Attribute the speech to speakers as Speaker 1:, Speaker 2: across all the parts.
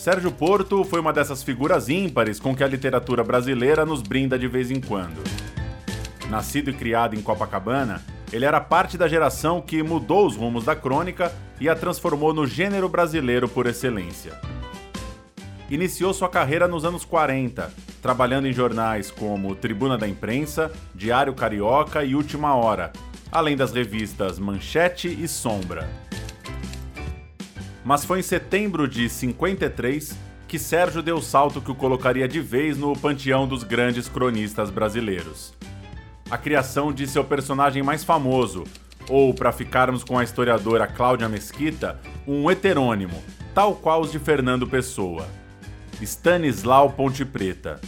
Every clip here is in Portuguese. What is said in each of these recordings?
Speaker 1: Sérgio Porto foi uma dessas figuras ímpares com que a literatura brasileira nos brinda de vez em quando. Nascido e criado em Copacabana, ele era parte da geração que mudou os rumos da crônica e a transformou no gênero brasileiro por excelência. Iniciou sua carreira nos anos 40, trabalhando em jornais como Tribuna da Imprensa, Diário Carioca e Última Hora, além das revistas Manchete e Sombra. Mas foi em setembro de 53 que Sérgio deu o salto que o colocaria de vez no panteão dos grandes cronistas brasileiros. A criação de seu personagem mais famoso, ou para ficarmos com a historiadora Cláudia Mesquita, um heterônimo, tal qual os de Fernando Pessoa. Stanislau Ponte Preta.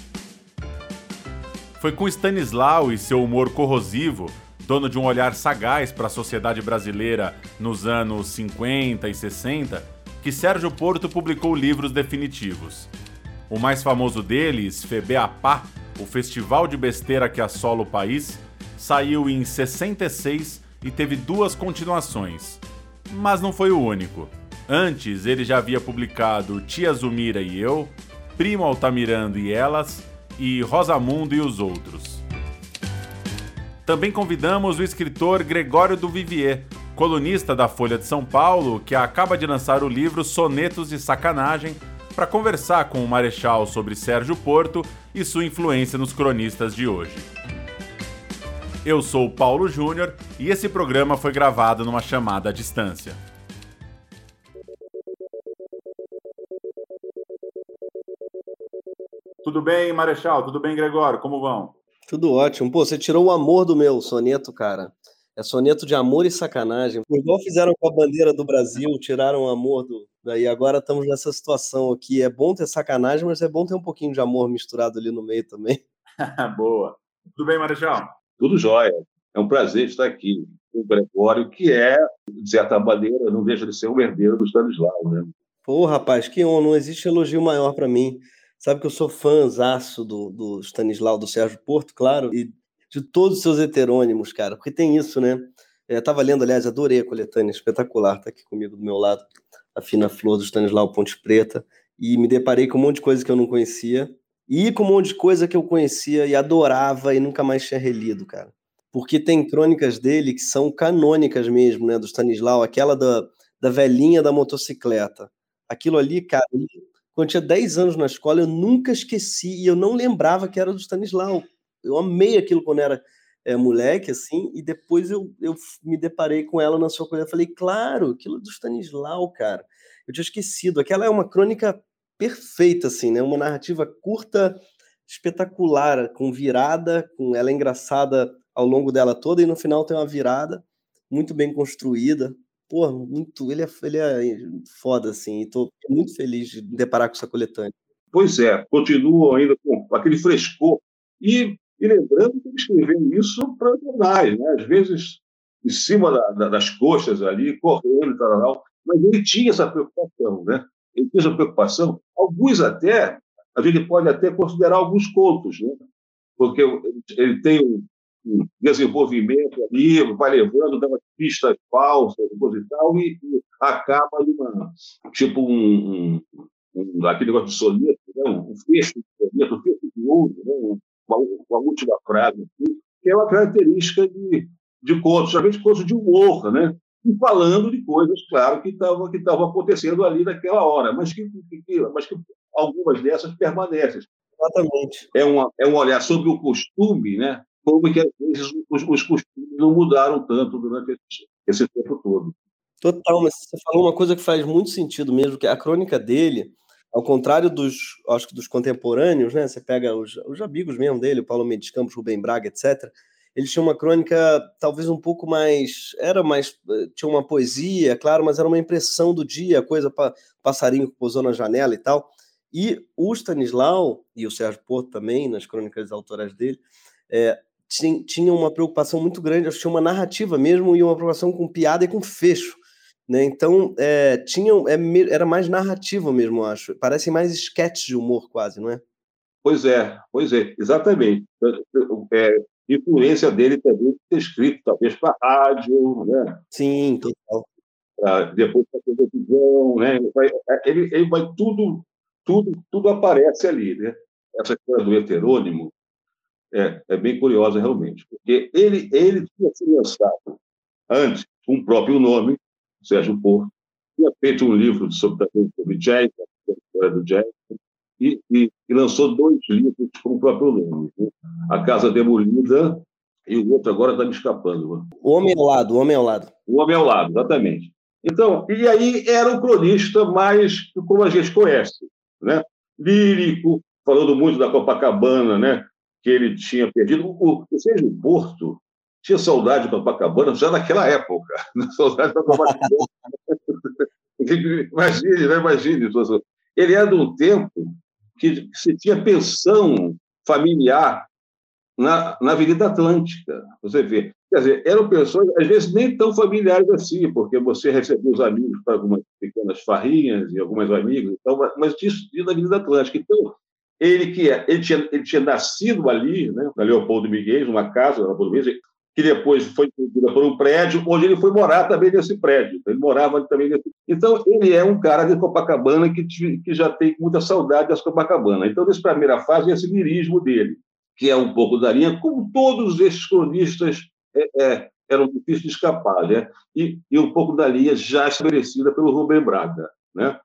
Speaker 1: Foi com Stanislau e seu humor corrosivo, dono de um olhar sagaz para a sociedade brasileira nos anos 50 e 60, que Sérgio Porto publicou livros definitivos. O mais famoso deles, Febeapá, o festival de besteira que assola o país, saiu em 66 e teve duas continuações. Mas não foi o único. Antes, ele já havia publicado Tia Zumira e Eu, Primo Altamirando e Elas e Rosamundo e os Outros. Também convidamos o escritor Gregório do Vivier, colunista da Folha de São Paulo, que acaba de lançar o livro Sonetos de Sacanagem, para conversar com o Marechal sobre Sérgio Porto e sua influência nos cronistas de hoje. Eu sou o Paulo Júnior e esse programa foi gravado numa chamada à distância. Tudo bem, Marechal? Tudo bem, Gregório? Como vão?
Speaker 2: Tudo ótimo. Pô, você tirou o amor do meu soneto, cara. É soneto de amor e sacanagem. Igual fizeram com a bandeira do Brasil, tiraram o amor do. Daí agora estamos nessa situação aqui. É bom ter sacanagem, mas é bom ter um pouquinho de amor misturado ali no meio também.
Speaker 1: Boa. Tudo bem, Marechal?
Speaker 3: Tudo jóia. É um prazer estar aqui com o Gregório, que é, de certa maneira, não deixa de ser um herdeiro do Stanislau, né?
Speaker 2: Pô, rapaz, que honra. Não existe elogio maior para mim. Sabe que eu sou fãzaço do, do Stanislau, do Sérgio Porto, claro, e de todos os seus heterônimos, cara, porque tem isso, né? Eu estava lendo, aliás, adorei a coletânea, espetacular, tá aqui comigo do meu lado, a Fina Flor do Stanislau Ponte Preta, e me deparei com um monte de coisa que eu não conhecia, e com um monte de coisa que eu conhecia e adorava e nunca mais tinha relido, cara. Porque tem crônicas dele que são canônicas mesmo, né, do Stanislau, aquela da, da velhinha da motocicleta. Aquilo ali, cara, quando eu tinha 10 anos na escola, eu nunca esqueci e eu não lembrava que era do Stanislau. Eu amei aquilo quando era é, moleque, assim, e depois eu, eu me deparei com ela na sua coisa. Eu falei, claro, aquilo é do Stanislau, cara. Eu tinha esquecido. Aquela é uma crônica perfeita, assim, né? Uma narrativa curta, espetacular, com virada, com ela é engraçada ao longo dela toda, e no final tem uma virada muito bem construída pô, muito, ele é, ele é foda, assim, e tô muito feliz de deparar com essa coletânea.
Speaker 3: Pois é, continuam ainda com aquele frescor. E, e lembrando que ele escreveu isso para jornais, né? às vezes em cima da, da, das coxas ali, correndo e tal, mas ele tinha essa preocupação, né? Ele tinha essa preocupação. Alguns até, a gente pode até considerar alguns contos, né? Porque ele tem um, desenvolvimento ali, vai levando, dando pistas falsas, coisa e tal, e, e acaba numa, tipo um, um, um, aquele negócio de soneto, né? um fecho de soneto, um fecho de ouro, né? Uma, última frase, assim, que é uma característica de, de contos, geralmente contos de humor, né? e falando de coisas, claro, que estavam que acontecendo ali naquela hora, mas que, que, mas que algumas dessas permanecem.
Speaker 2: Exatamente.
Speaker 3: É, uma, é um olhar sobre o costume, né? como que às vezes os, os costumes não mudaram tanto durante esse, esse, tempo todo.
Speaker 2: Total, mas você falou uma coisa que faz muito sentido mesmo, que a crônica dele, ao contrário dos, acho que dos contemporâneos, né? Você pega os, os amigos mesmo dele, o Paulo Mendes Campos, Rubem Braga, etc. Eles tinham uma crônica talvez um pouco mais, era mais, tinha uma poesia, claro, mas era uma impressão do dia, coisa para passarinho que pousou na janela e tal. E o Stanislau e o Sérgio Porto também, nas crônicas autorais dele, é, tinha uma preocupação muito grande, acho que tinha uma narrativa mesmo e uma preocupação com piada e com fecho. Né? Então, é, tinha, é, era mais narrativa mesmo, acho. Parece mais sketch de humor, quase, não é?
Speaker 3: Pois é, pois é, exatamente. É, influência dele também ter escrito, talvez, para rádio, né?
Speaker 2: Sim, total.
Speaker 3: Depois para televisão, né? Ele, ele vai tudo tudo, tudo aparece ali. Né? Essa história do heterônimo é, é bem curiosa, realmente, porque ele, ele tinha se lançado antes com o próprio nome, Sérgio Porto, tinha feito um livro sobre, sobre jazz, a história do jazz, e, e, e, lançou dois livros com o próprio nome. Né? A Casa Demolida e o outro agora está me escapando. Né?
Speaker 2: O Homem ao Lado, o Homem ao Lado.
Speaker 3: O Homem ao Lado, exatamente. Então, e aí era o cronista mais como a gente conhece, né? lírico, falando muito da Copacabana, né? que ele tinha perdido. O, o Sérgio Porto tinha saudade de Copacabana já naquela época. Saudade da Copacabana. imagine, né? imagine. Ele é de um tempo que se tinha pensão familiar na, na Avenida Atlântica. Você vê. Quer dizer, eram pessoas, às vezes, nem tão familiares assim, porque você recebia os amigos para algumas pequenas farrinhas e algumas amigas, então, mas isso na Avenida Atlântica. Então, ele que é, ele tinha, ele tinha nascido ali, né, na Leopoldo Miguel, numa casa na Miguel, que depois foi dividida por um prédio, onde ele foi morar também nesse prédio. Ele morava também nesse. Então, ele é um cara de Copacabana que, que já tem muita saudade das Copacabana. Então, nessa primeira fase, esse lirismo dele, que é um pouco da linha, como todos esses cronistas é, é, eram difíceis de escapar, né? E, e um pouco da linha já estabelecida pelo Rubem Braga, né?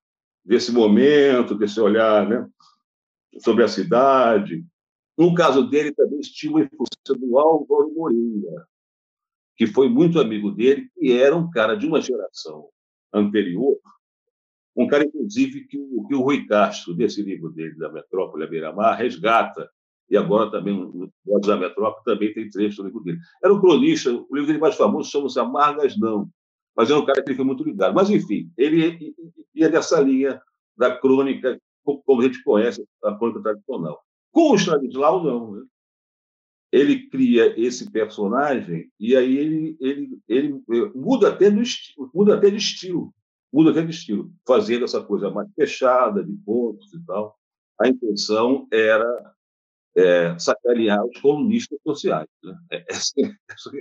Speaker 3: Desse momento, desse olhar, né? sobre a cidade. No caso dele, também tinha uma influência do Álvaro Moreira, que foi muito amigo dele, e era um cara de uma geração anterior, um cara, inclusive, que o, que o Rui Castro, desse livro dele, da Metrópole à Beira-Mar, resgata, e agora também Voz da Metrópole também tem trecho do livro dele. Era um cronista, o livro dele mais famoso chama-se Amargas Não, mas era um cara que foi muito ligado. Mas, enfim, ele ia dessa linha da crônica como a gente conhece a crônica tradicional. Com o Stanislau, não. Né? Ele cria esse personagem e aí ele, ele, ele eh, muda, até no estilo, muda até de estilo, muda até de estilo, fazendo essa coisa mais fechada, de pontos e tal. A intenção era é, sacanear os colunistas sociais. Né? É, essa, essa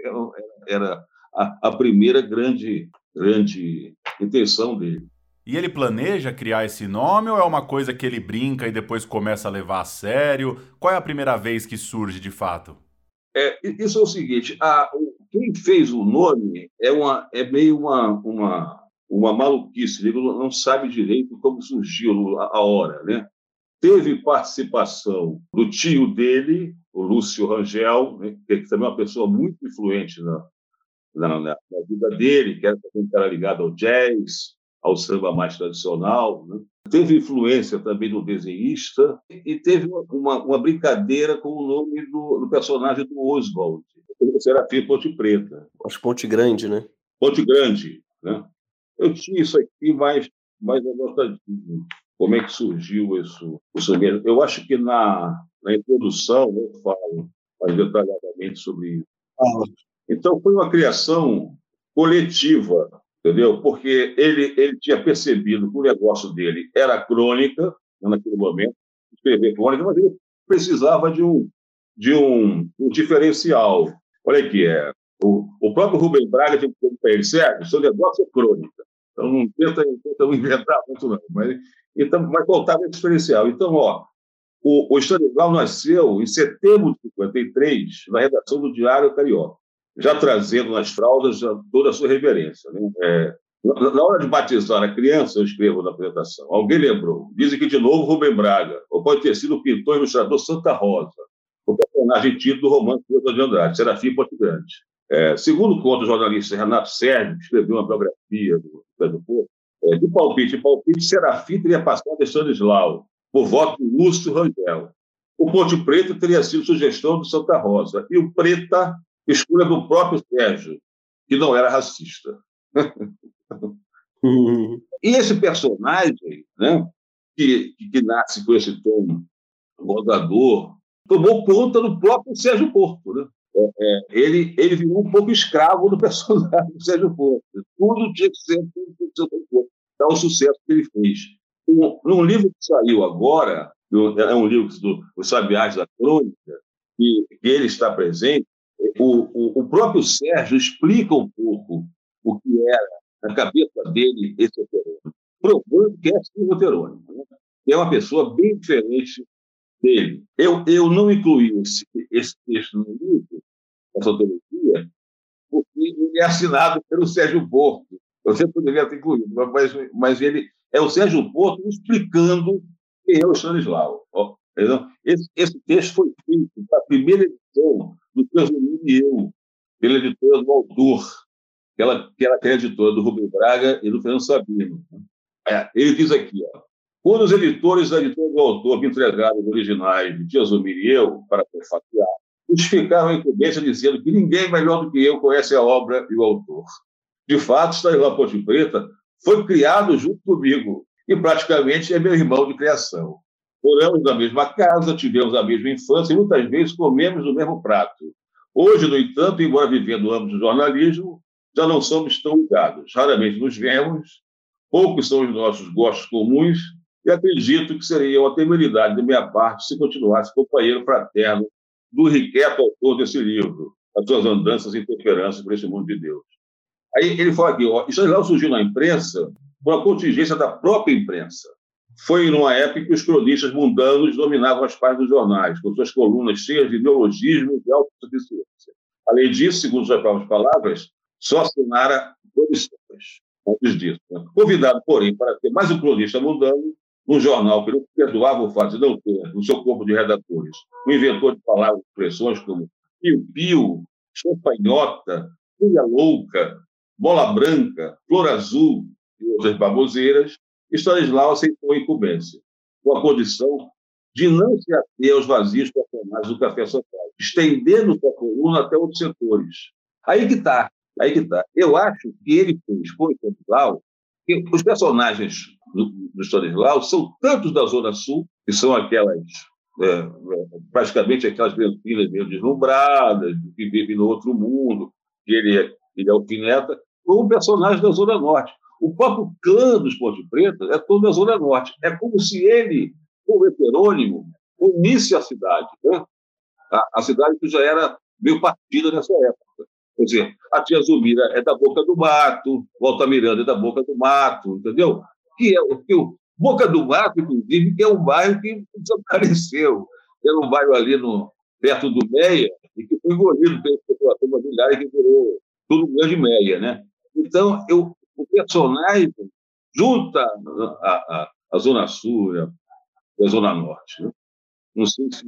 Speaker 3: era a, a primeira grande, grande intenção dele.
Speaker 1: E ele planeja criar esse nome ou é uma coisa que ele brinca e depois começa a levar a sério? Qual é a primeira vez que surge de fato?
Speaker 3: É, isso é o seguinte: a, quem fez o nome é, uma, é meio uma, uma, uma maluquice, ele não sabe direito como surgiu a, a hora. Né? Teve participação do tio dele, o Lúcio Rangel, né, que também é uma pessoa muito influente na, na, na, na vida dele, que era um cara ligado ao jazz, ao samba mais tradicional. Né? Teve influência também do desenhista e teve uma, uma brincadeira com o nome do, do personagem do Oswald, Serafim Ponte Preta.
Speaker 2: Acho Ponte Grande, né?
Speaker 3: Ponte Grande. Né? Eu tinha isso aqui mais, mais anotadinho. Como é que surgiu isso? isso eu acho que na, na introdução eu falo mais detalhadamente sobre isso. Ah. Então, foi uma criação coletiva entendeu? Porque ele, ele tinha percebido que o negócio dele era crônica, naquele momento, escrever crônica, mas ele precisava de um, de um, um diferencial. Olha aqui, é, o, o próprio Rubem Braga tinha dito para ele, Sérgio, seu negócio é crônica. Então não tenta, tenta inventar muito, não. Mas, então, vai faltava esse diferencial. Então, ó, o, o Stanislau nasceu em setembro de 53, na redação do Diário Carioca já trazendo nas fraldas toda a sua reverência. Né? É, na hora de batizar a criança, eu escrevo na apresentação, alguém lembrou, dizem que de novo Rubem Braga, ou pode ter sido o pintor e ilustrador Santa Rosa, o personagem tido do romance de Andrade, Serafim Ponte Grande. É, segundo conta o jornalista Renato Sérgio, que escreveu uma biografia do Pedro Porto, é, de palpite, palpite, Serafim teria passado a Stanislau, por voto de Lúcio Rangel. O Ponte Preto teria sido sugestão do Santa Rosa, e o Preta escolha do próprio Sérgio, que não era racista. e esse personagem, né, que, que, nasce com esse tom rodador, tomou conta do próprio Sérgio Porto. Né? É, é, ele, ele virou um pouco escravo do personagem do Sérgio Porto. Tudo tinha que ser do Sérgio Porto. É o sucesso que ele fez. Um, num livro que saiu agora, é um livro do Sabiás da Crônica, que, que ele está presente, o, o, o, próprio Sérgio explica um pouco o que era na cabeça dele esse heterônimo, provando que é sim heterônimo. Né? é uma pessoa bem diferente dele. Eu, eu não incluí esse, esse texto no livro, essa antologia, porque ele é assinado pelo Sérgio Porto. Eu sempre poderia ter incluído, mas, mas ele é o Sérgio Porto explicando quem é o Stanislau. Esse, esse texto foi feito para a primeira edição do Transamir e Eu, pela editora do autor, que ela, que era a editora do Rubem Braga e do Fernando Sabino. É, ele diz aqui, ó, quando os editores da editora do autor entregaram os originais de Tiazomir e eu para prefaciar, justificaram a incumbência dizendo que ninguém melhor do que eu conhece a obra e o autor. De fato, Stanislau Ponte Preta foi criado junto comigo e praticamente é meu irmão de criação. Moramos na mesma casa, tivemos a mesma infância e muitas vezes comemos o mesmo prato. Hoje, no entanto, embora vivendo ambos o jornalismo, já não somos tão ligados. Raramente nos vemos, poucos são os nossos gostos comuns e acredito que seria uma temeridade da minha parte se continuasse companheiro fraterno do inquieto autor desse livro, As Suas Andanças e Interferências por esse Mundo de Deus. Aí ele fala aqui, ó, Stanislau surgiu na imprensa por uma contingência da própria imprensa. Foi numa época que os cronistas mundanos dominavam as páginas dos jornais, com suas colunas cheias de neologismo e de autossuficiência. Além disso, segundo suas próprias palavras, só assinara comissões antes disso. Né? Convidado, porém, para ser mais um cronista mundano, num jornal que não perdoava o fato de não ter, no seu corpo de redatores, um inventor de palavras e expressões como pio-pio, champanhota, filha louca, bola branca, flor azul e outras baboseiras, Stanislau aceitou a incumbência, com a condição de não se ater aos vazios personagens do Café Social, estendendo sua coluna até outros setores. Aí que está, aí que está. Eu acho que ele fez com o Stanislau, que os personagens do, do Stanislau são tantos da Zona Sul, que são aquelas é, praticamente aquelas crianças meio deslumbradas, que vivem no outro mundo, que ele é, ele é alfineta, como personagens da Zona Norte. O próprio clã dos Ponte Preta é todo da Zona Norte. É como se ele, como heterônimo, unisse a cidade. Né? A, a, cidade que já era meio partida nessa época. Quer dizer, a tia Zumira é da Boca do Mato, Volta Miranda é da Boca do Mato, entendeu? Que é o que o Boca do Mato, inclusive, que é um bairro que desapareceu. Era um bairro ali no, perto do Meia e que foi engolido pela população imobiliária que virou tudo grande Meia, né? Então, eu, o personagem junta a, a, a Zona Sul e a, Zona Norte. Né? Não sei se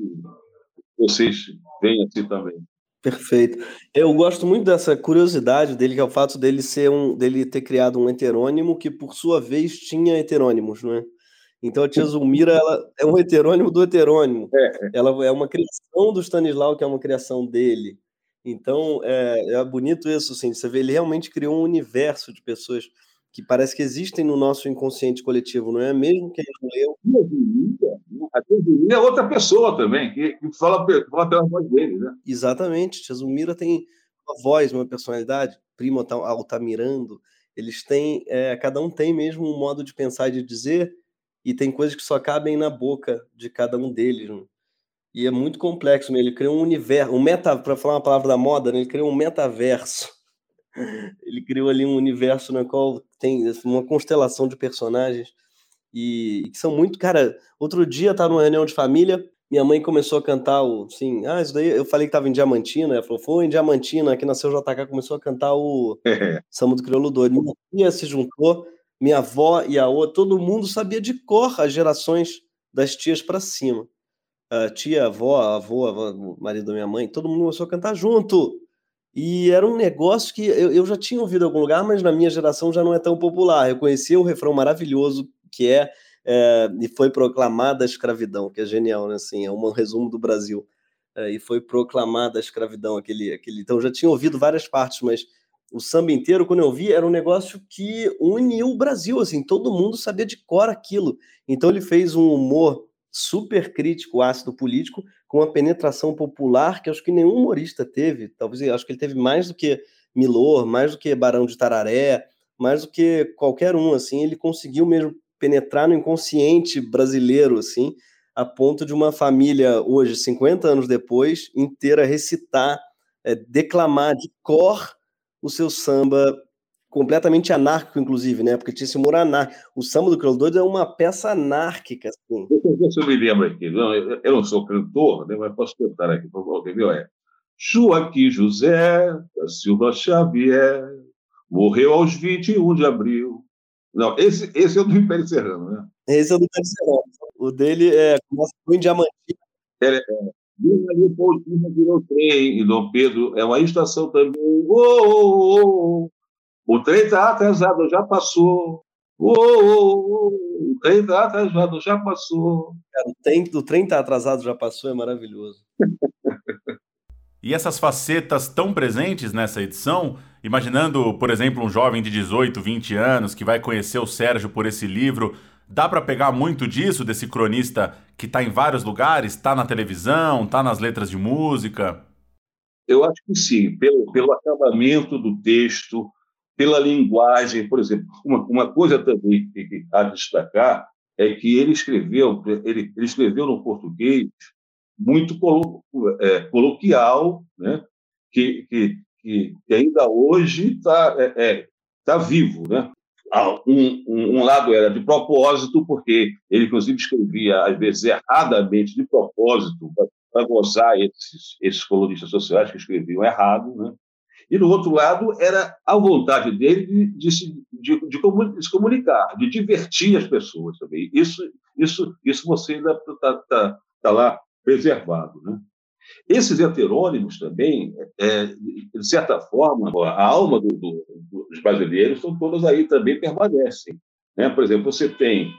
Speaker 3: vocês veem assim também.
Speaker 2: Perfeito. Eu gosto muito dessa curiosidade dele, que é o fato dele ser um, dele ter criado um heterônimo que, por sua vez, tinha heterônimos, não é? Então a tia Zulmira ela é um heterônimo do heterônimo. É, é. Ela é uma criação do Stanislau, que é uma criação dele. Então, é, é bonito isso, assim, você vê, ele realmente criou um universo de pessoas que parece que existem no nosso inconsciente coletivo, não é mesmo que a gente leu?
Speaker 3: A Tezumira é outra pessoa também, que, que fala, fala pela voz dele, né?
Speaker 2: Exatamente, Tezumira tem uma voz, uma personalidade, Primo Altamirando, eles têm, é, cada um tem mesmo um modo de pensar e de dizer, e tem coisas que só cabem na boca de cada um deles, né? E é muito complexo, né? ele criou um universo, um meta, para falar uma palavra da moda, né? ele criou um metaverso. Ele criou ali um universo no qual tem uma constelação de personagens e, e que são muito, cara, outro dia tava numa reunião de família, minha mãe começou a cantar o, assim, ah, isso daí, eu falei que tava em Diamantina, ela falou, foi em Diamantina, aqui nasceu o JK, começou a cantar o Samba do Crioulo Doido. Minha tia se juntou, minha avó e a outra, todo mundo sabia de cor as gerações das tias para cima a tia, a avó, a avô, a avó, marido da minha mãe, todo mundo começou a cantar junto. E era um negócio que eu, eu já tinha ouvido em algum lugar, mas na minha geração já não é tão popular. Eu conhecia o refrão maravilhoso que é, é e foi proclamada a escravidão, que é genial, né? Assim, é um resumo do Brasil. É, e foi proclamada a escravidão, aquele, aquele. Então já tinha ouvido várias partes, mas o samba inteiro, quando eu vi, era um negócio que uniu o Brasil, assim, todo mundo sabia de cor aquilo. Então ele fez um humor super crítico, ácido político, com uma penetração popular que acho que nenhum humorista teve. Talvez acho que ele teve mais do que Milor, mais do que Barão de Tararé, mais do que qualquer um. Assim, ele conseguiu mesmo penetrar no inconsciente brasileiro, assim, a ponto de uma família hoje, 50 anos depois, inteira recitar, é, declamar de cor o seu samba completamente anárquico, inclusive, né? Porque tinha esse humor anárquico. O samba do Crioulo Doido é uma peça anárquica. Assim.
Speaker 3: Deixa eu me lembro aqui. Não, eu, eu, não sou cantor, né, mas posso cantar aqui, por favor. Entendeu? É Joaquim José da Silva Xavier morreu aos 21 de abril. Não, esse, esse é o do Império Serrano, né?
Speaker 2: Esse é o do Império Serrano. O dele é começa com em diamante.
Speaker 3: É, é. Ali Paulinho virou trem, e Dom Pedro é uma estação também. Oh, oh, oh, o trem está atrasado, já passou. Oh, oh, oh, o trem está atrasado, já passou.
Speaker 2: Cara, o, trem, o trem está atrasado, já passou, é maravilhoso.
Speaker 1: e essas facetas tão presentes nessa edição, imaginando, por exemplo, um jovem de 18, 20 anos que vai conhecer o Sérgio por esse livro, dá para pegar muito disso, desse cronista que está em vários lugares, está na televisão, está nas letras de música?
Speaker 3: Eu acho que sim, pelo, pelo acabamento do texto, pela linguagem, por exemplo. Uma, uma coisa também que, há de destacar é que ele escreveu, ele, ele escreveu no português muito colo, é, coloquial, né? que, que, que ainda hoje está é, é, tá vivo. Né? Um, um, um, lado era de propósito, porque ele, inclusive, escrevia, às vezes, erradamente, de propósito, para gozar esses, esses colunistas sociais que escreviam errado. Né? E, do outro lado, era a vontade dele de, de, se, de, de, se comunicar, de divertir as pessoas também. Isso, isso, isso você ainda está tá, tá lá preservado. Né? Esses heterônimos também, é, de certa forma, a alma do, do, dos brasileiros são todas aí também permanecem. Né? Por exemplo, você tem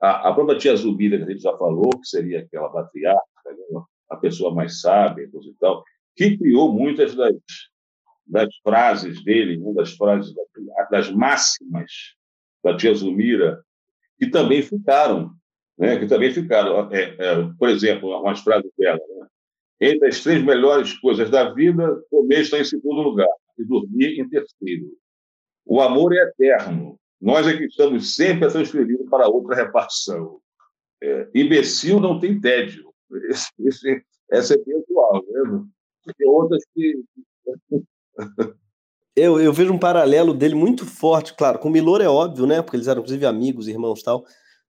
Speaker 3: a, a própria tia Zubida, que a gente já falou, que seria aquela patriarca, né? a pessoa mais sábia e tal, que criou muitas das, das frases dele, uma das frases das máximas da tia Zumira, que também ficaram, né? que também ficaram. É, é, por exemplo, umas frases dela. Né? Entre as três melhores coisas da vida, comer está em segundo lugar e dormir em terceiro. O amor é eterno. Nós é que estamos sempre a transferir para outra repartição. É, imbecil não tem tédio. Esse, esse, essa é pessoal, né? Tem outras que
Speaker 2: eu, eu vejo um paralelo dele muito forte, claro, com o Milor é óbvio, né? Porque eles eram, inclusive, amigos, irmãos tal,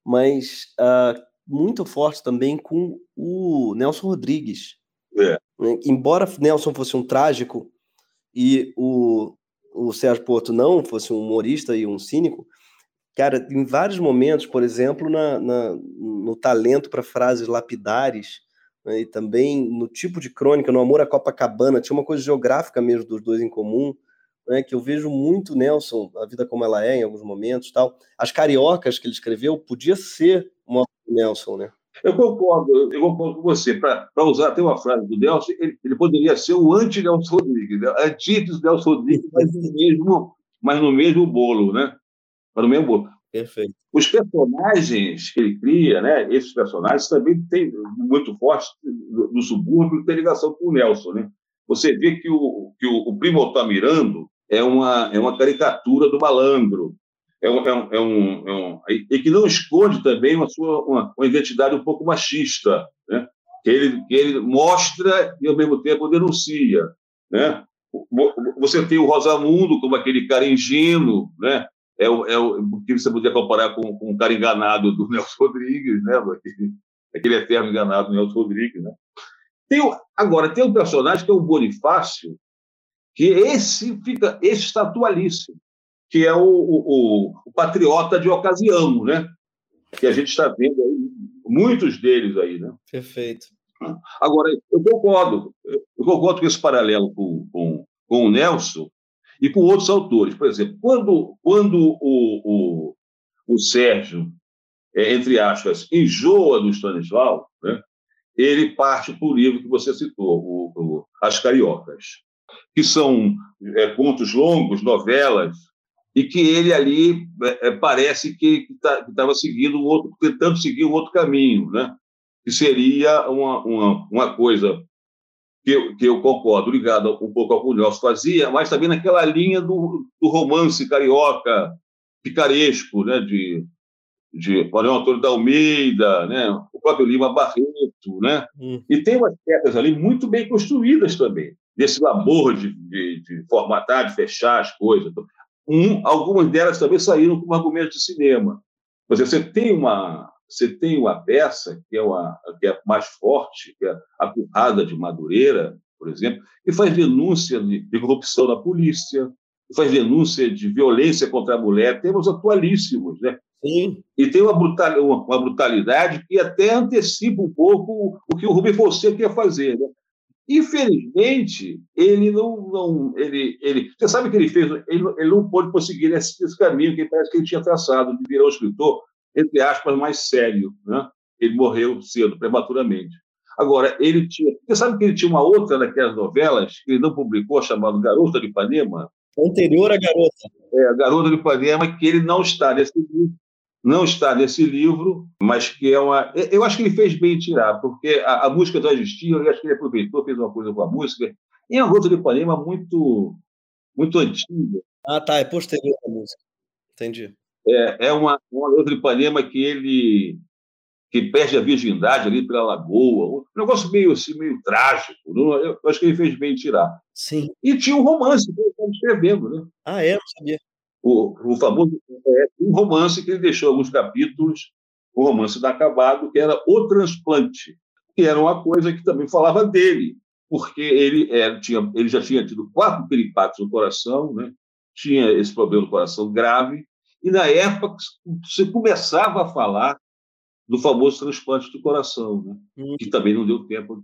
Speaker 2: mas uh, muito forte também com o Nelson Rodrigues. É. Né, embora Nelson fosse um trágico e o, o Sérgio Porto não fosse um humorista e um cínico, cara, em vários momentos, por exemplo, na, na no talento para frases lapidares, né, e também no tipo de crônica, no Amor à Copacabana, tinha uma coisa geográfica mesmo dos dois em comum, né, que eu vejo muito Nelson, a vida como ela é em alguns momentos, tal. As cariocas que ele escreveu podia ser uma Nelson, né?
Speaker 3: Eu concordo, eu concordo com você. Para usar até uma frase do Nelson, ele, ele poderia ser o anti-Nelson Rodrigues, né? antíteses Nelson Rodrigues, mas no mesmo, mas no mesmo bolo, né? Mas no mesmo bolo.
Speaker 2: Perfeito.
Speaker 3: Os personagens que ele cria, né, esses personagens também têm muito forte no subúrbio, tem ligação com o Nelson. Né? Você vê que o, que o, o Primo Altamirando é uma, é uma caricatura do malandro, é um, é um, é um, é um, e que não esconde também uma, sua, uma, uma identidade um pouco machista, né? que, ele, que ele mostra e, ao mesmo tempo, denuncia. Né? Você tem o Rosamundo como aquele cara ingênuo, né? É o, é o que você podia comparar com, com o cara enganado do Nelson Rodrigues, né? aquele, aquele eterno enganado do Nelson Rodrigues. Né? Tem, agora, tem um personagem que é o Bonifácio, que esse fica esse está atualíssimo, que é o, o, o, patriota de ocasião, né? que a gente está vendo aí, muitos deles aí. Né?
Speaker 2: Perfeito.
Speaker 3: Agora, eu concordo, eu concordo com esse paralelo com, com, com o Nelson, e com outros autores. Por exemplo, quando, quando o, o, o Sérgio, é, entre aspas, enjoa do Stanislau, né, ele parte para o livro que você citou, o, o As Cariocas, que são é, contos longos, novelas, e que ele ali é, é parece que estava tá, seguindo outro, tentando seguir um outro caminho, né? que seria uma, uma, uma coisa que eu, que eu concordo, ligado um pouco ao que o Nelson fazia, mas também naquela linha do, do romance carioca, picaresco, né, de, de Manuel Antônio da Almeida, né, o próprio Lima Barreto, né, hum. e tem umas peças ali muito bem construídas também, desse labor de, de, de, formatar, de fechar as coisas. um, algumas delas também saíram como argumentos de cinema. Mas você tem uma você tem uma peça que é, uma, que é mais forte, que é a Currada de Madureira, por exemplo, que faz denúncia de, de corrupção na polícia, que faz denúncia de violência contra a mulher, temas atualíssimos, né?
Speaker 2: Sim.
Speaker 3: E tem uma, brutal, uma brutalidade que até antecipa um pouco o que o Rubem Fonseca quer fazer. Né? Infelizmente, ele não. não ele, ele, você sabe que ele fez. Ele, ele não pôde prosseguir nesse, nesse caminho que parece que ele tinha traçado, de virar um escritor, entre aspas, mais sério. Né? Ele morreu cedo, prematuramente. Agora, ele tinha. Você sabe que ele tinha uma outra daquelas novelas que ele não publicou, chamada Garota de Ipanema?
Speaker 2: Anterior à Garota.
Speaker 3: É, a Garota de Ipanema, que ele não está nesse livro, não está nesse livro, mas que é uma. Eu acho que ele fez bem em tirar, porque a, a música do Agostinho, eu acho que ele aproveitou, fez uma coisa com a música. E a Garota de Ipanema muito, muito antiga.
Speaker 2: Ah, tá, é posterior à música. Entendi.
Speaker 3: É, é uma, uma Garota de Ipanema que ele que perde a virgindade ali pela lagoa, um negócio meio assim, meio trágico. Eu acho que ele fez bem em tirar.
Speaker 2: Sim.
Speaker 3: E tinha um romance que ele estava escrevendo, né?
Speaker 2: Ah, é? Não sabia.
Speaker 3: O, o famoso é, um romance que ele deixou alguns capítulos, o romance da Acabado, que era O Transplante, que era uma coisa que também falava dele, porque ele, é, tinha, ele já tinha tido quatro peripatos no coração, né? tinha esse problema do coração grave, e na época você começava a falar do famoso transplante do coração, né? Hum. que também não deu tempo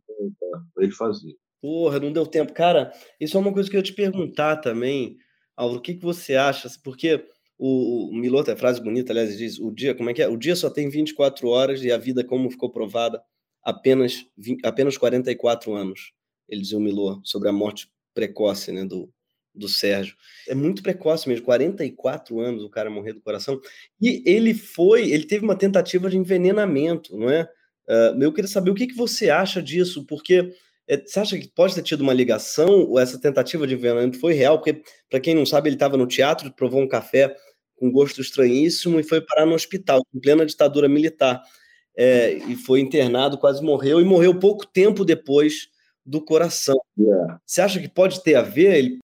Speaker 3: para ele fazer.
Speaker 2: Porra, não deu tempo. Cara, isso é uma coisa que eu ia te perguntar também, Álvaro, o que, que você acha? Porque o, o Milot, a frase bonita, aliás, diz, o dia, como é que é? O dia só tem 24 horas e a vida, como ficou provada, apenas, 20, apenas 44 anos. Ele dizia o Milot sobre a morte precoce né, do, do Sérgio. É muito precoce mesmo, 44 anos o cara morrer do coração. E ele foi, ele teve uma tentativa de envenenamento, não é? Uh, eu queria saber o que, que você acha disso, porque é, você acha que pode ter tido uma ligação, ou essa tentativa de envenenamento foi real? Porque, para quem não sabe, ele estava no teatro, provou um café com gosto estranhíssimo e foi parar no hospital, em plena ditadura militar. É, e foi internado, quase morreu, e morreu pouco tempo depois do coração. Yeah. É. Você acha que pode ter a ver? Ele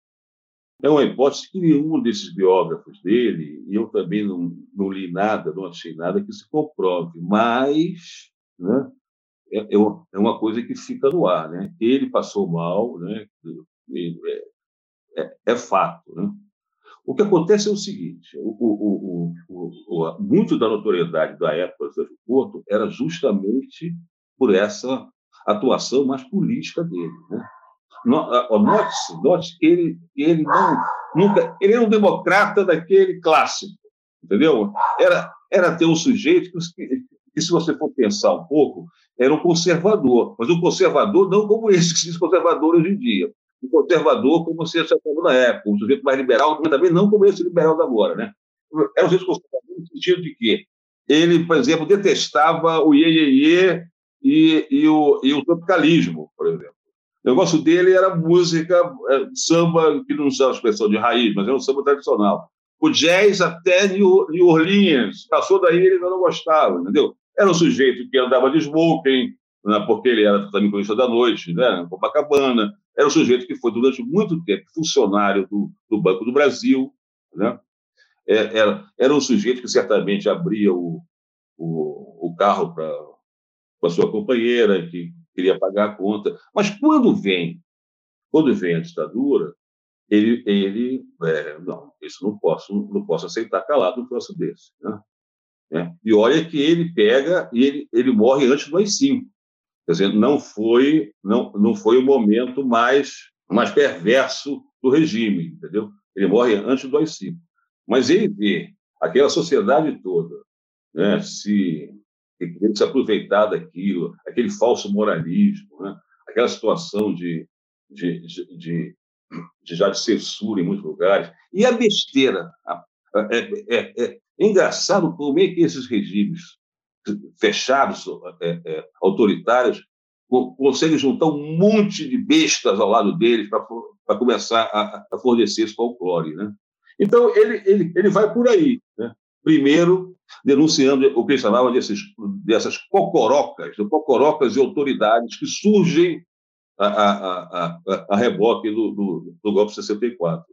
Speaker 3: é uma hipótese que nenhum desses biógrafos dele, e eu também não, não li nada, não achei nada que se comprove, mas né, é, é, é uma coisa que fica no ar. Né? Ele passou mal, né? é, é, é fato. Né? O que acontece é o seguinte: o, o, o, muito da notoriedade da época do Sérgio Porto era justamente por essa atuação mais política dele. Né? Note-se, note que ele, ele não nunca ele era um democrata daquele clássico, entendeu? Era era ter um sujeito que, que, se você for pensar um pouco, era um conservador, mas um conservador não como esse que se diz conservador hoje em dia, um conservador como se achava na época, um sujeito mais liberal, mas também não como esse liberal da agora, né? Era um sujeito conservador no sentido de que ele, por exemplo, detestava o iê, e, e, o, e o tropicalismo, por exemplo. O negócio dele era música, é, samba, que não usava a expressão de raiz, mas era um samba tradicional. O jazz até New Orleans, passou daí ele não gostava, entendeu? Era um sujeito que andava de smoking, né, porque ele era também conhecido da noite, né, Copacabana. Era um sujeito que foi durante muito tempo funcionário do, do Banco do Brasil, né? É, era, era um sujeito que certamente abria o, o, o carro para a sua companheira, que queria pagar a conta. Mas quando vem, quando vem a ditadura, ele, ele é, não, isso não posso, não posso aceitar calado um troço desse. Né? É. E olha que ele pega e ele, ele morre antes do AI-5. Quer dizer, não foi, não, não foi o momento mais, mais perverso do regime, entendeu? Ele morre antes do AI-5. Mas ele vê aquela sociedade toda né, se ele se aproveitar daquilo, aquele falso moralismo, né? aquela situação de, de, de, de, de já de censura em muitos lugares. E a besteira. É, é, é, é engraçado como é que esses regimes fechados, é, é, autoritários, conseguem juntar um monte de bestas ao lado deles para começar a, a, fornecer esse folclore. Né? Então, ele, ele, ele vai por aí. Né? Primeiro, denunciando o que eles chamavam desses, dessas cocorocas, de cocorocas e autoridades que surgem a, a, a, a reboque do, do, do, golpe 64.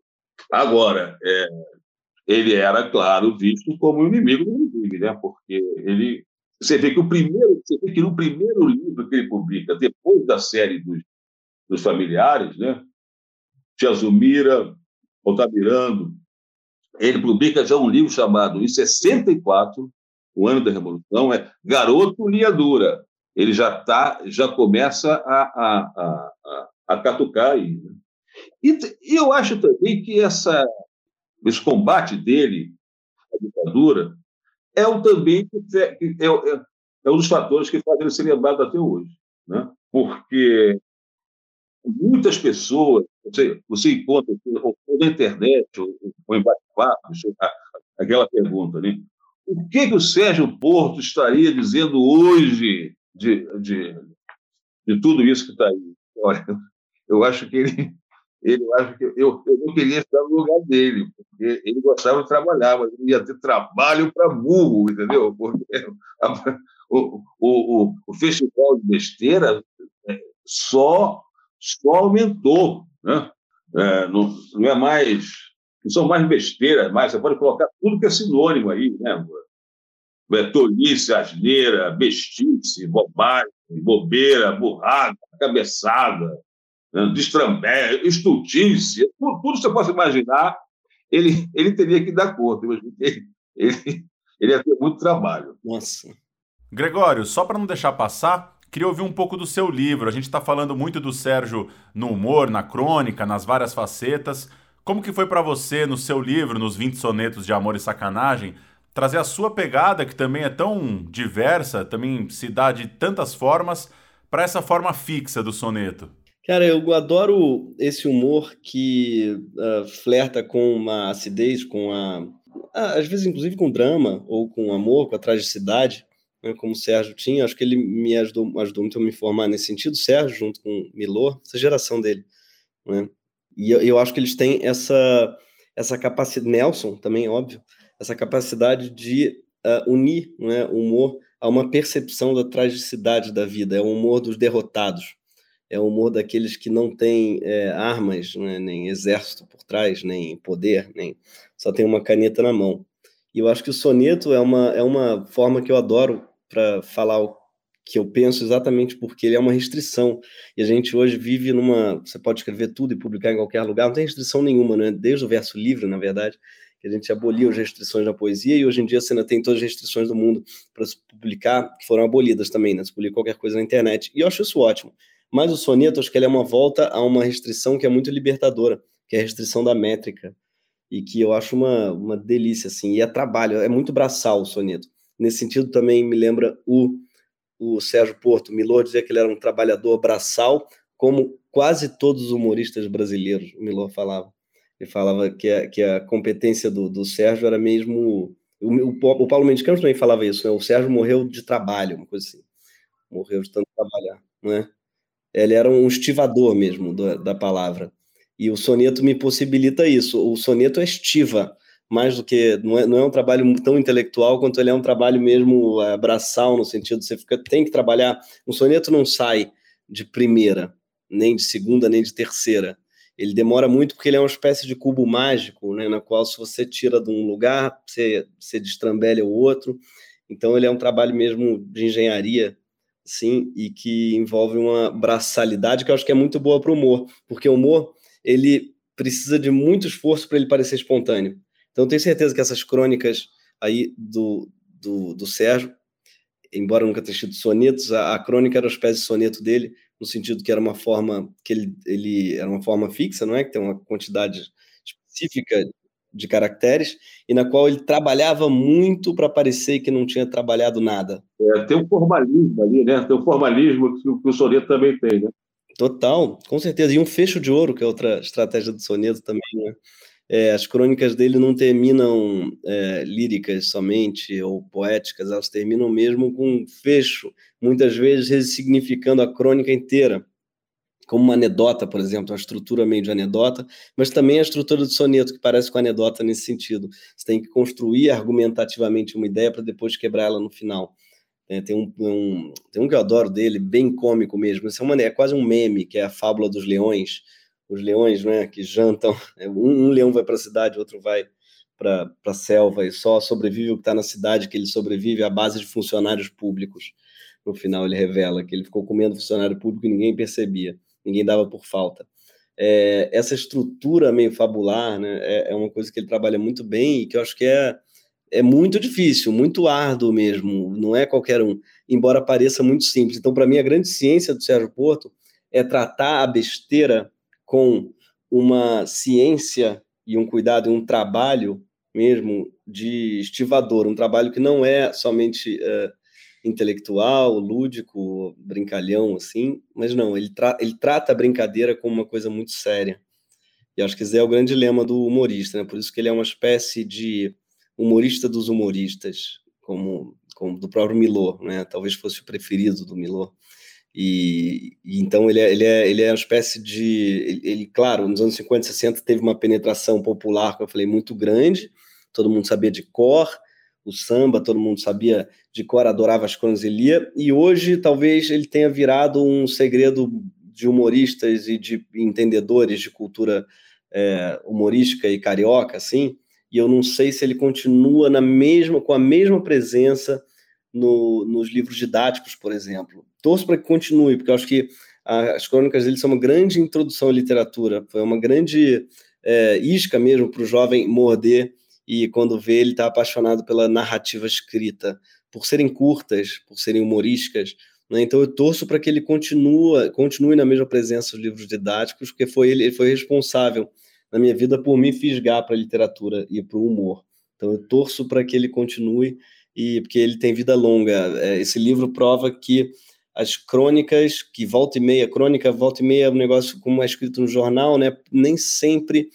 Speaker 3: Agora, é, ele era, claro, visto como inimigo do regime, né? porque ele. Você vê que o primeiro, você vê que no primeiro livro que ele publica, depois da série dos, dos familiares, né? Tia Zumira, Altamirando, ele publica já um livro chamado, em 64, o ano da Revolução, é Garoto Linha Dura. Ele já tá, já começa a, a, a, a, a catucar aí. Né? E, e eu acho também que essa, esse combate dele à ditadura é um também é, é, é, um dos fatores que fazem ele ser lembrado até hoje, né? Porque muitas pessoas, você, você encontra ou, na internet, ou, ou em bate-papo, aquela pergunta, né? O que, que o Sérgio Porto estaria dizendo hoje de, de, de tudo isso que está aí? Olha, eu acho que ele, ele acho que eu, eu não queria estar no lugar dele, porque ele gostava de trabalhar, mas ele ia ter trabalho para burro, entendeu? Porque a, o, o, o, festival de besteira é, só, só aumentou, né? É, não, não é mais, não são mais besteiras, mais, você pode colocar tudo que é sinônimo aí, né? É, tolice, asneira, bestice, bobagem, bobeira, burrada, cabeçada, né, destrambé, estultice, tudo, tudo que você possa imaginar, ele, ele teria que dar conta. Ele, ele, ele ia ter muito trabalho.
Speaker 2: Nossa.
Speaker 1: Gregório, só para não deixar passar, queria ouvir um pouco do seu livro. A gente está falando muito do Sérgio no humor, na crônica, nas várias facetas. Como que foi para você, no seu livro, nos 20 sonetos de amor e sacanagem, trazer a sua pegada, que também é tão diversa, também se dá de tantas formas, para essa forma fixa do soneto?
Speaker 2: Cara, eu adoro esse humor que uh, flerta com uma acidez, com a. às vezes, inclusive, com drama, ou com amor, com a tragicidade, né, como o Sérgio tinha. Acho que ele me ajudou, ajudou muito a me formar nesse sentido. O Sérgio, junto com Milor, essa geração dele. Né? E eu, eu acho que eles têm essa, essa capacidade. Nelson também, óbvio, essa capacidade de uh, unir né, o humor a uma percepção da tragicidade da vida, é o humor dos derrotados é o humor daqueles que não têm é, armas, né, nem exército por trás, nem poder, nem só tem uma caneta na mão. E eu acho que o soneto é uma, é uma forma que eu adoro para falar o que eu penso exatamente porque ele é uma restrição. E a gente hoje vive numa. Você pode escrever tudo e publicar em qualquer lugar, não tem restrição nenhuma, né? desde o verso livre, na verdade, que a gente aboliu as restrições da poesia e hoje em dia você ainda tem todas as restrições do mundo para se publicar, que foram abolidas também, né? Se publica qualquer coisa na internet. E eu acho isso ótimo. Mas o soneto, acho que ele é uma volta a uma restrição que é muito libertadora, que é a restrição da métrica, e que eu acho uma, uma delícia, assim, e é trabalho, é muito braçal o soneto. Nesse sentido, também me lembra o, o Sérgio Porto, Milor dizia que ele era um trabalhador braçal, como quase todos os humoristas brasileiros, o Milor falava. Ele falava que a, que a competência do, do Sérgio era mesmo... O, o, Paulo Mendes Campos também falava isso, né? O Sérgio morreu de trabalho, uma coisa assim. Morreu de tanto trabalhar, né? Ele era um estivador mesmo do, da palavra. E o soneto me possibilita isso. O soneto é estiva, mais do que. Não é, não é um trabalho tão intelectual quanto ele é um trabalho mesmo é, braçal, no sentido você fica, tem que trabalhar. Um soneto não sai de primeira, nem de segunda, nem de terceira. Ele demora muito porque ele é uma espécie de cubo mágico, né, na qual, se você tira de um lugar, você, você destrambelha o outro. Então, ele é um trabalho mesmo de engenharia sim, e que envolve uma braçalidade que eu acho que é muito boa para o humor, porque o humor ele precisa de muito esforço para ele parecer espontâneo. Então, tenho certeza que essas crônicas aí do, do, do Sérgio, embora nunca tenha sido sonetos, a, a, crônica era os pés de soneto dele, no sentido que era uma forma que ele, ele era uma forma fixa, não é? Que tem uma quantidade específica de caracteres e na qual ele trabalhava muito para parecer que não tinha trabalhado nada.
Speaker 3: É, tem um formalismo ali, né? Tem um formalismo que, que o soneto também tem, né?
Speaker 2: Total, com certeza. E um fecho de ouro, que é outra estratégia do soneto também, né? É, as crônicas dele não terminam é, líricas somente ou poéticas, elas terminam mesmo com um fecho, muitas vezes ressignificando a crônica inteira como uma anedota, por exemplo, uma estrutura meio de anedota, mas também a estrutura do soneto, que parece com anedota nesse sentido. Você tem que construir argumentativamente uma ideia para depois quebrar ela no final. É, tem, um, um, tem um que eu adoro dele, bem cômico mesmo. É, uma, é quase um meme, que é a Fábula dos Leões. Os leões, né, que jantam. É, um, um leão vai para a cidade, outro vai para a selva e só sobrevive o que está na cidade, que ele sobrevive à base de funcionários públicos. No final, ele revela que ele ficou comendo funcionário público e ninguém percebia, ninguém dava por falta. É, essa estrutura meio fabular né, é, é, uma coisa que ele trabalha muito bem e que eu acho que é, é muito difícil, muito árduo mesmo, não é qualquer um, embora pareça muito simples. Então, para mim, a grande ciência do Sérgio Porto é tratar a besteira com uma ciência e um cuidado e um trabalho mesmo de estivador, um trabalho que não é somente uh, intelectual, lúdico, brincalhão, assim, mas não, ele, tra ele trata a brincadeira como uma coisa muito séria. E acho que esse é o grande dilema do humorista, né? Por isso que ele é uma espécie de humorista dos humoristas, como, como do próprio Milô, né? Talvez fosse o preferido do Milô. E, e, então ele é, ele, é, ele é uma espécie de. Ele, ele, claro, nos anos 50 e 60 teve uma penetração popular, como eu falei, muito grande, todo mundo sabia de cor, o samba, todo mundo sabia de cor, adorava as crônicas ele lia, e hoje talvez ele tenha virado um segredo de humoristas e de entendedores de cultura é, humorística e carioca, assim, e eu não sei se ele continua na mesma, com a mesma presença no, nos livros didáticos, por exemplo. Torço para que continue, porque eu acho que as crônicas dele são uma grande introdução à literatura, foi uma grande é, isca mesmo para o jovem morder, e quando vê, ele está apaixonado pela narrativa escrita, por serem curtas, por serem humorísticas. Né? Então eu torço para que ele continue, continue na mesma presença dos livros didáticos, porque foi ele, ele foi responsável na minha vida por me fisgar para a literatura e para o humor. Então eu torço para que ele continue e porque ele tem vida longa. É, esse livro prova que as crônicas, que volta e meia, crônica, volta e meia, é um negócio como é escrito no jornal, né? Nem sempre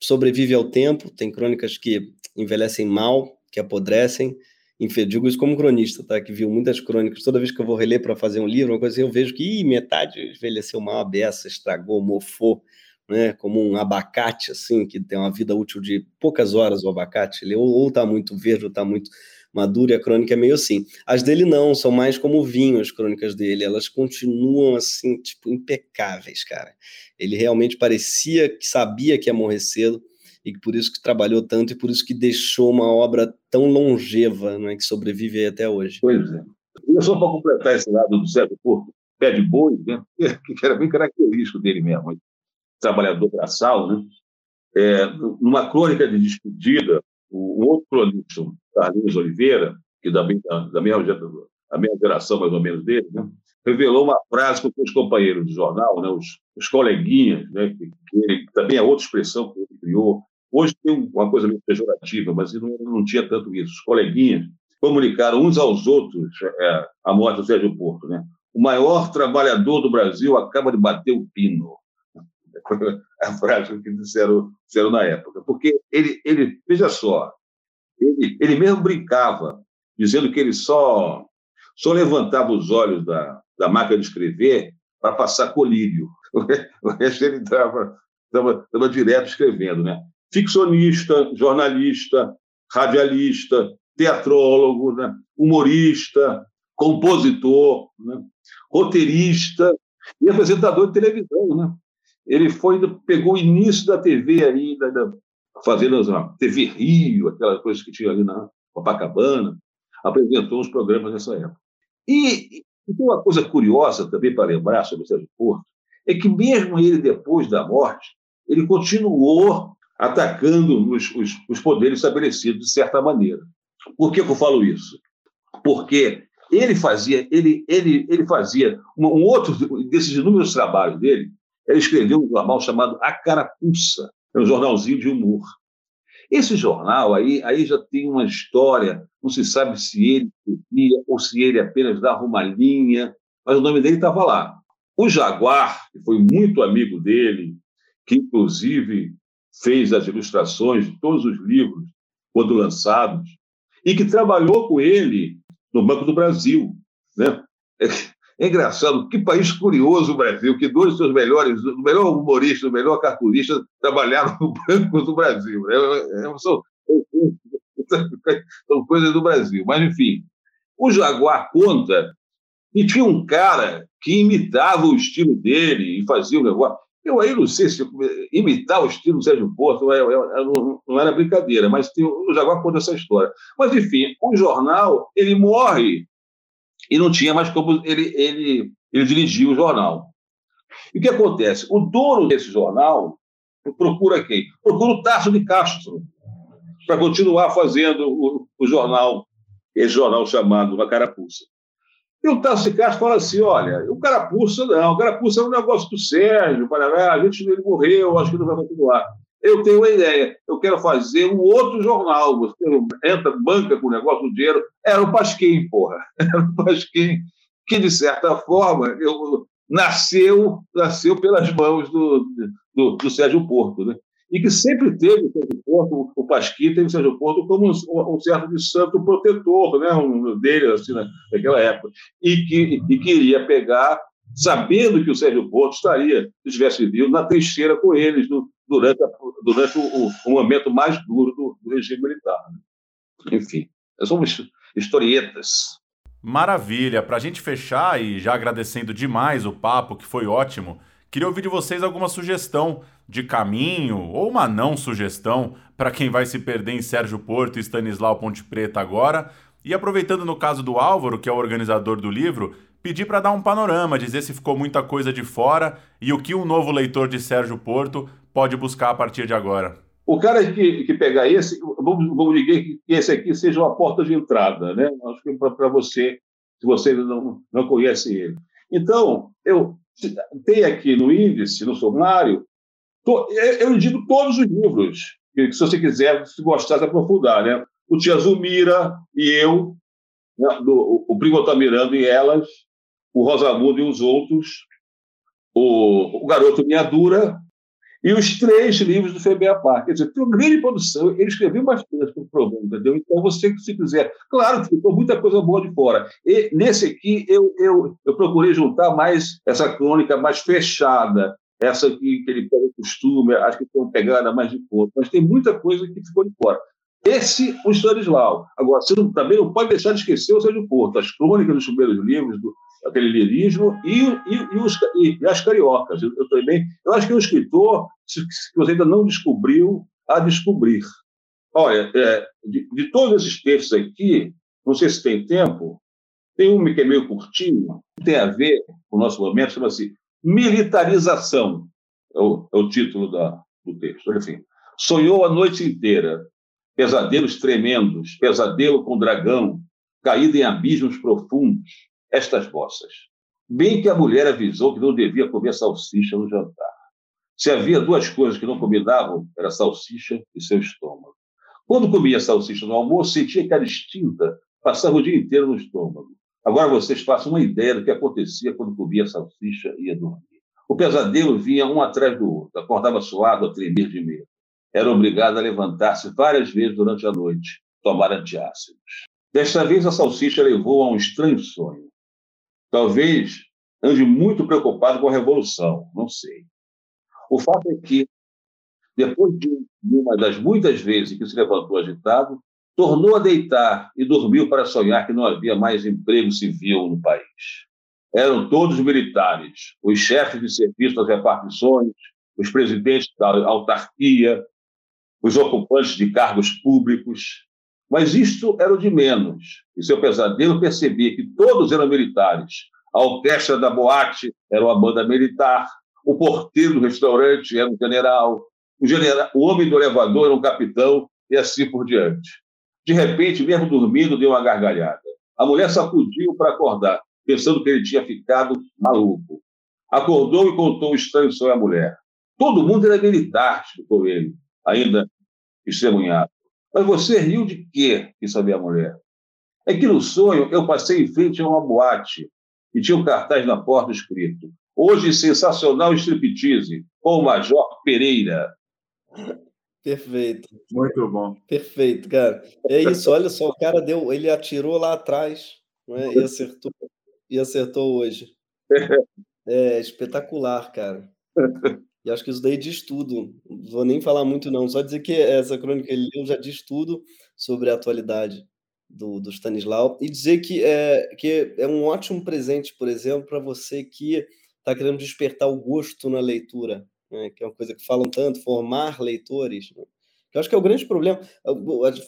Speaker 2: sobrevive ao tempo. Tem crônicas que envelhecem mal, que apodrecem. Enfim, digo isso como cronista, tá? Que viu muitas crônicas. Toda vez que eu vou reler para fazer um livro, uma coisa assim, eu vejo que ih, metade envelheceu mal, a beça, estragou, mofou né, como um abacate, assim, que tem uma vida útil de poucas horas o abacate, ele ou está muito verde ou está muito maduro, e a crônica é meio assim. As dele não, são mais como vinho as crônicas dele, elas continuam, assim, tipo, impecáveis, cara. Ele realmente parecia que sabia que ia morrer cedo, e por isso que trabalhou tanto, e por isso que deixou uma obra tão longeva, né, que sobrevive até hoje.
Speaker 3: Pois é. E só para completar esse lado do Sérgio Porto, pé de boi, né, que era bem característico dele mesmo, trabalhador braçal, né? É, numa crônica de despedida, o, outro cronista, Carlinhos Oliveira, que da, da, da mesma geração mais ou menos dele, né? revelou uma frase com os companheiros de jornal, né? os, os coleguinhas, né? que, que ele, também é outra expressão que ele criou. Hoje tem uma coisa meio pejorativa, mas ele não, não tinha tanto isso. Os coleguinhas comunicaram uns aos outros é, a morte do Sérgio Porto. Né? O maior trabalhador do Brasil acaba de bater o pino. a frase que disseram, disseram na época. Porque ele, ele veja só, ele, ele mesmo brincava, dizendo que ele só, só levantava os olhos da, da máquina de escrever para passar colírio. O resto ele estava direto escrevendo, né? Ficcionista, jornalista, radialista, teatrólogo, né? humorista, compositor, né? roteirista e apresentador de televisão, né? Ele foi pegou o início da TV aí, da, da, fazendo a TV Rio, aquelas coisas que tinha ali na Copacabana, apresentou os programas nessa época. E, e uma coisa curiosa também para lembrar sobre o Sérgio Porto, é que mesmo ele, depois da morte, ele continuou atacando os, os, os poderes estabelecidos de certa maneira. Por que, que eu falo isso? Porque ele fazia, ele, ele, ele fazia um, um outro desses inúmeros trabalhos dele, ele escreveu um jornal chamado A Carapuça, é um jornalzinho de humor. Esse jornal aí, aí já tem uma história, não se sabe se ele escrevia ou se ele apenas dava uma linha, mas o nome dele estava lá. O Jaguar, que foi muito amigo dele, que inclusive fez as ilustrações de todos os livros quando lançados, e que trabalhou com ele no Banco do Brasil. Né? É engraçado, que país curioso o Brasil, que dois dos seus melhores, o melhor humorista, o melhor cartunista, trabalharam no Banco do Brasil. Né? É, é, são, são coisas do Brasil. Mas, enfim, o Jaguar conta que tinha um cara que imitava o estilo dele e fazia o negócio. Eu aí não sei se imitar o estilo do Sérgio Porto não, não, era brincadeira, mas tem, o Jaguar conta essa história. Mas, enfim, o jornal, ele morre e não tinha mais como ele, ele, ele dirigir o jornal. E o que acontece? O dono desse jornal procura quem? Procura o Tarso de Castro para continuar fazendo o, o jornal, esse jornal chamado Uma Carapuça. E o Tarso de Castro fala assim: olha, o Carapuça não, o Carapuça é um negócio do Sérgio, Parará, a gente ele morreu, acho que não vai continuar. Eu tenho uma ideia, eu quero fazer um outro jornal. Você entra, banca com o negócio do dinheiro. Era o Pasquim, porra. Era o Pasquim, que, de certa forma, eu, nasceu, nasceu pelas mãos do, do, do Sérgio Porto. Né? e que sempre teve o Sérgio Porto, o Pasquim teve o Sérgio Porto como um, um certo de santo protetor né, um, dele assim, naquela época, e que e queria pegar, sabendo que o Sérgio Porto estaria, se estivesse vivo, na trincheira com eles no, durante, a, durante o, o, momento mais duro do, do regime militar. Né. Enfim, são historietas.
Speaker 1: Maravilha! Para a gente fechar, e já agradecendo demais o papo, que foi ótimo, queria ouvir de vocês alguma sugestão de caminho ou uma não sugestão para quem vai se perder em Sérgio Porto e Stanislau Ponte Preta agora. E aproveitando no caso do Álvaro, que é o organizador do livro, pedir para dar um panorama, dizer se ficou muita coisa de fora e o que um novo leitor de Sérgio Porto pode buscar a partir de agora.
Speaker 3: O cara que, que pegar esse, vamos, vamos dizer que esse aqui seja uma porta de entrada, né? Acho que para você, se você não, não conhece ele. Então, eu tenho aqui no índice, no sumário, eu indico todos os livros, que, se você quiser, se gostar de aprofundar, né? O Tia Zumira e eu, né? do, o Primo Altamirano e elas, o Rosamundo e os outros, o, o Garoto Minha Dura e os três livros do FEBEAPAR. Quer dizer, uma grande produção. Ele escreveu bastante para o programa, entendeu? Então, você que se quiser. Claro que ficou muita coisa boa de fora. E nesse aqui, eu, eu, eu procurei juntar mais essa crônica mais fechada, essa que, que ele pega o costume, acho que tem uma pegada mais de corpo, mas tem muita coisa que ficou de fora. Esse, o Stanislau. Agora, você não, também não pode deixar de esquecer o Sérgio Porto, as crônicas dos primeiros livros, do, aquele lirismo, e, e, e, os, e, as cariocas. Eu, eu, também, eu acho que é um escritor que você ainda não descobriu a descobrir. Olha, é, de, de, todos esses textos aqui, não sei se tem tempo, tem um que é meio curtinho, tem a ver com o nosso momento, chama-se Militarização é o, é o título da, do texto. Enfim, sonhou a noite inteira, pesadelos tremendos, pesadelo com dragão, caído em abismos profundos, estas bossas. Bem que a mulher avisou que não devia comer salsicha no jantar. Se havia duas coisas que não combinavam, era salsicha e seu estômago. Quando comia salsicha no almoço, sentia que era extinta, passava o dia inteiro no estômago. Agora vocês façam uma ideia do que acontecia quando comia salsicha e ia dormir. O pesadelo vinha um atrás do outro, acordava suado a tremer de medo. Era obrigado a levantar-se várias vezes durante a noite, tomar antiácidos. Desta vez a salsicha levou a um estranho sonho. Talvez ande muito preocupado com a revolução, não sei. O fato é que, depois de uma das muitas vezes que se levantou agitado, tornou a deitar e dormiu para sonhar que não havia mais emprego civil no país. Eram todos militares, os chefes de serviço das repartições, os presidentes da autarquia, os ocupantes de cargos públicos. Mas isto era o de menos. E seu pesadelo percebia que todos eram militares. A orquestra da boate era uma banda militar, o porteiro do restaurante era um general, o, o homem do elevador era um capitão, e assim por diante. De repente, mesmo dormindo, deu uma gargalhada. A mulher sacudiu para acordar, pensando que ele tinha ficado maluco. Acordou e contou o estranho sonho à mulher. Todo mundo era militar, explicou ele, ainda estremunhado. Mas você riu de quê? quis saber a mulher. É que no sonho eu passei em frente a uma boate e tinha um cartaz na porta escrito: Hoje sensacional striptease com o Major Pereira.
Speaker 2: Perfeito.
Speaker 1: Muito bom.
Speaker 2: Perfeito, cara. É isso, olha só, o cara deu, ele atirou lá atrás né, e acertou e acertou hoje. É espetacular, cara. E acho que isso daí diz tudo. Vou nem falar muito, não. Só dizer que essa crônica ele leu já diz tudo sobre a atualidade do, do Stanislau. E dizer que é, que é um ótimo presente, por exemplo, para você que está querendo despertar o gosto na leitura né, que é uma coisa que falam tanto, formar leitores. Né? Eu acho que é o grande problema.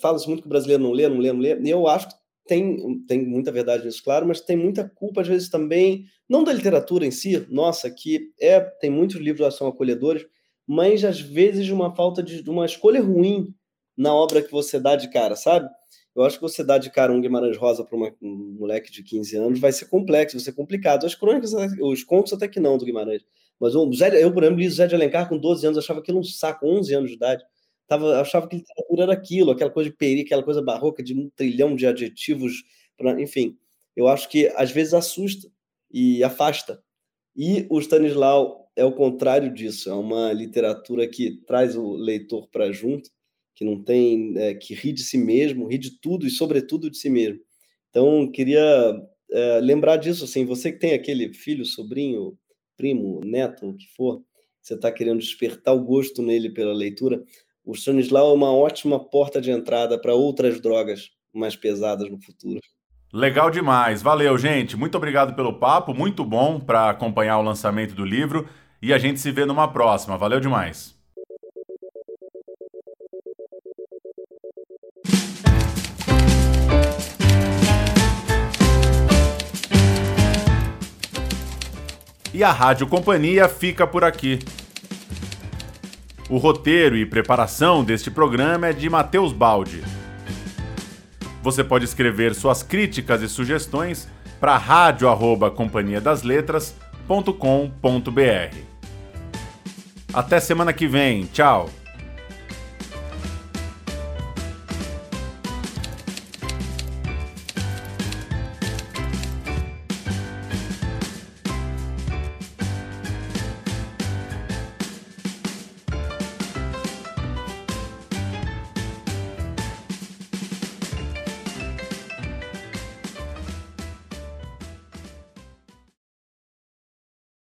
Speaker 2: Fala-se muito que o brasileiro não lê, não lê, não lê. E eu acho que tem, tem muita verdade nisso, claro, mas tem muita culpa, às vezes, também, não da literatura em si, nossa, que é, tem muitos livros que são acolhedores, mas às vezes de uma falta de, de uma escolha ruim na obra que você dá de cara, sabe? Eu acho que você dá de cara um Guimarães Rosa para um moleque de 15 anos vai ser complexo, vai ser complicado. As crônicas, os contos até que não do Guimarães. Mas eu, por exemplo, li o Zé de Alencar com 12 anos, achava aquilo um saco, 11 anos de idade. Tava, achava que literatura era aquilo, aquela coisa de peri, aquela coisa barroca de um trilhão de adjetivos. Pra, enfim, eu acho que às vezes assusta e afasta. E o Stanislau é o contrário disso, é uma literatura que traz o leitor para junto, que não tem, é, que ri de si mesmo, ri de tudo e sobretudo de si mesmo. Então, queria é, lembrar disso, assim, você que tem aquele filho, sobrinho, primo, neto, o que for, você está querendo despertar o gosto nele pela leitura, o Stanislau é uma ótima porta de entrada para outras drogas mais pesadas no futuro.
Speaker 1: Legal demais. Valeu, gente. Muito obrigado pelo papo. Muito bom para acompanhar o lançamento do livro. E a gente se vê numa próxima. Valeu demais. E a Rádio Companhia fica por aqui. O roteiro e preparação deste programa é de Matheus Baldi. Você pode escrever suas críticas e sugestões para rádio@companhiadasletras.com.br. Até semana que vem. Tchau.